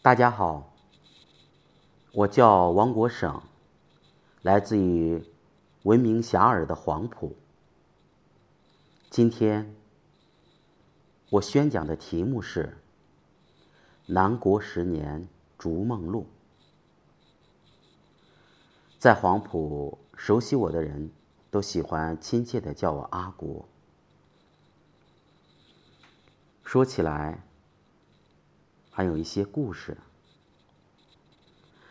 大家好，我叫王国省，来自于闻名遐迩的黄埔。今天我宣讲的题目是《南国十年逐梦路》。在黄埔，熟悉我的人都喜欢亲切的叫我阿国。说起来，还有一些故事。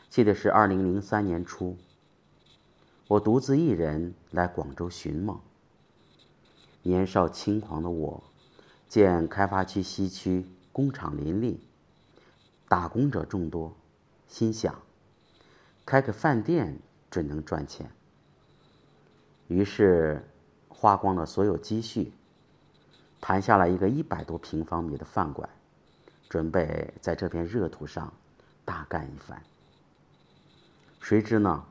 记得是二零零三年初，我独自一人来广州寻梦。年少轻狂的我，见开发区西区工厂林立，打工者众多，心想开个饭店准能赚钱。于是花光了所有积蓄。谈下了一个一百多平方米的饭馆，准备在这片热土上大干一番。谁知呢，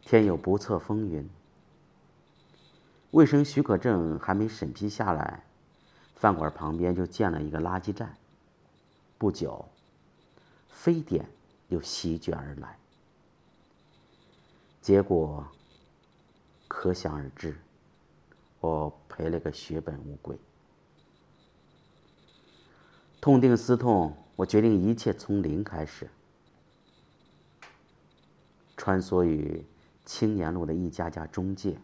天有不测风云，卫生许可证还没审批下来，饭馆旁边就建了一个垃圾站。不久，非典又席卷而来，结果可想而知。我赔了个血本无归，痛定思痛，我决定一切从零开始，穿梭于青年路的一家家中介。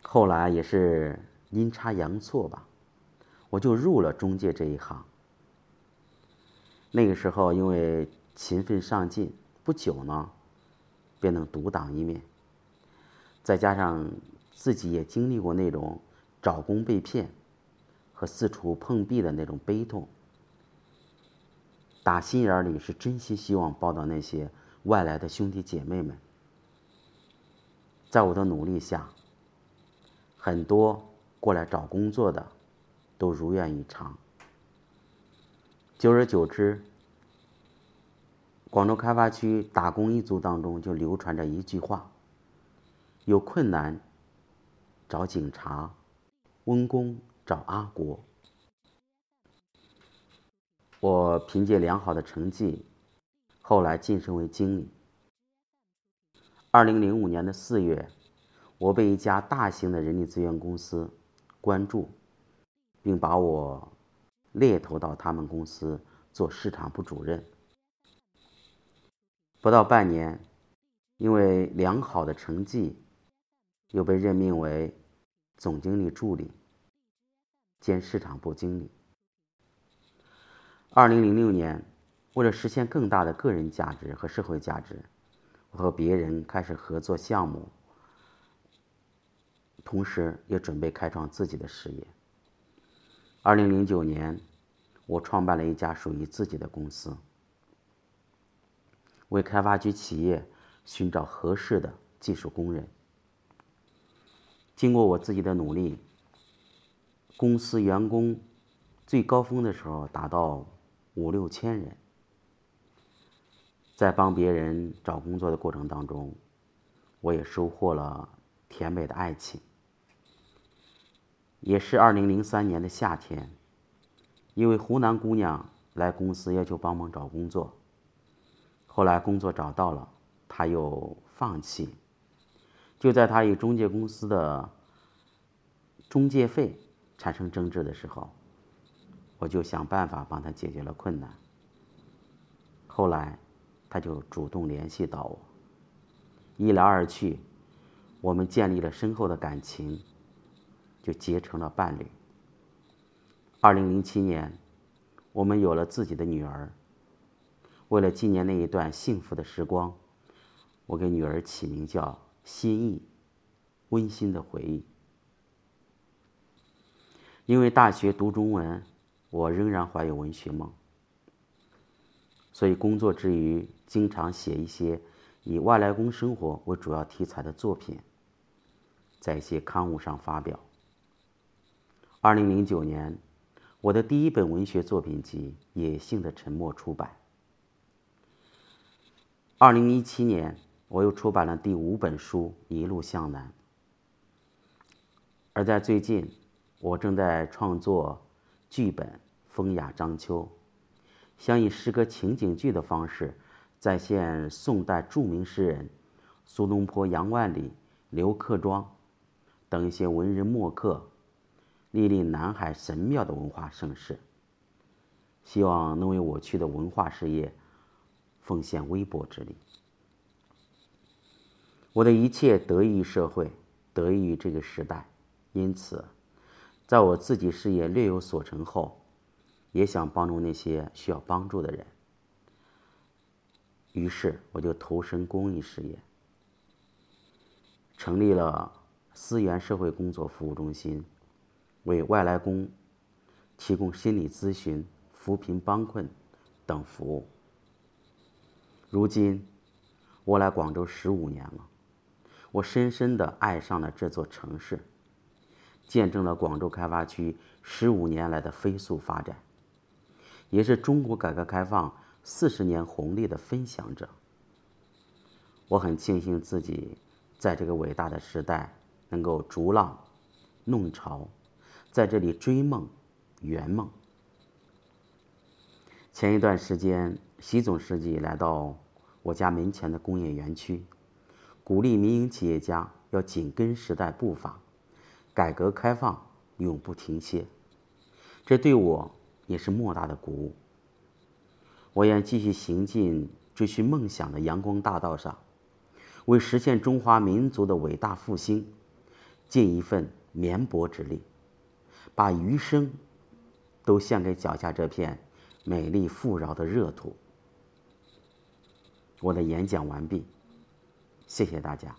后来也是阴差阳错吧，我就入了中介这一行。那个时候因为勤奋上进，不久呢，便能独当一面，再加上。自己也经历过那种找工被骗和四处碰壁的那种悲痛，打心眼里是真心希望报答那些外来的兄弟姐妹们。在我的努力下，很多过来找工作的都如愿以偿。久而久之，广州开发区打工一族当中就流传着一句话：有困难。找警察，温工找阿国。我凭借良好的成绩，后来晋升为经理。二零零五年的四月，我被一家大型的人力资源公司关注，并把我猎头到他们公司做市场部主任。不到半年，因为良好的成绩。又被任命为总经理助理兼市场部经理。二零零六年，为了实现更大的个人价值和社会价值，我和别人开始合作项目，同时也准备开创自己的事业。二零零九年，我创办了一家属于自己的公司，为开发区企业寻找合适的技术工人。经过我自己的努力，公司员工最高峰的时候达到五六千人。在帮别人找工作的过程当中，我也收获了甜美的爱情。也是二零零三年的夏天，一位湖南姑娘来公司要求帮忙找工作，后来工作找到了，她又放弃。就在她与中介公司的中介费产生争执的时候，我就想办法帮他解决了困难。后来，他就主动联系到我，一来二去，我们建立了深厚的感情，就结成了伴侣。二零零七年，我们有了自己的女儿。为了纪念那一段幸福的时光，我给女儿起名叫。心意，温馨的回忆。因为大学读中文，我仍然怀有文学梦，所以工作之余，经常写一些以外来工生活为主要题材的作品，在一些刊物上发表。二零零九年，我的第一本文学作品集《野性的沉默》出版。二零一七年。我又出版了第五本书《一路向南》，而在最近，我正在创作剧本《风雅章丘》，想以诗歌情景剧的方式再现宋代著名诗人苏东坡、杨万里、刘克庄等一些文人墨客莅临南海神庙的文化盛世。希望能为我区的文化事业奉献微薄之力。我的一切得益于社会，得益于这个时代，因此，在我自己事业略有所成后，也想帮助那些需要帮助的人。于是，我就投身公益事业，成立了思源社会工作服务中心，为外来工提供心理咨询、扶贫帮困等服务。如今，我来广州十五年了。我深深的爱上了这座城市，见证了广州开发区十五年来的飞速发展，也是中国改革开放四十年红利的分享者。我很庆幸自己在这个伟大的时代能够逐浪、弄潮，在这里追梦、圆梦。前一段时间，习总书记来到我家门前的工业园区。鼓励民营企业家要紧跟时代步伐，改革开放永不停歇。这对我也是莫大的鼓舞。我愿继续行进追寻梦想的阳光大道上，为实现中华民族的伟大复兴，尽一份绵薄之力，把余生都献给脚下这片美丽富饶的热土。我的演讲完毕。谢谢大家。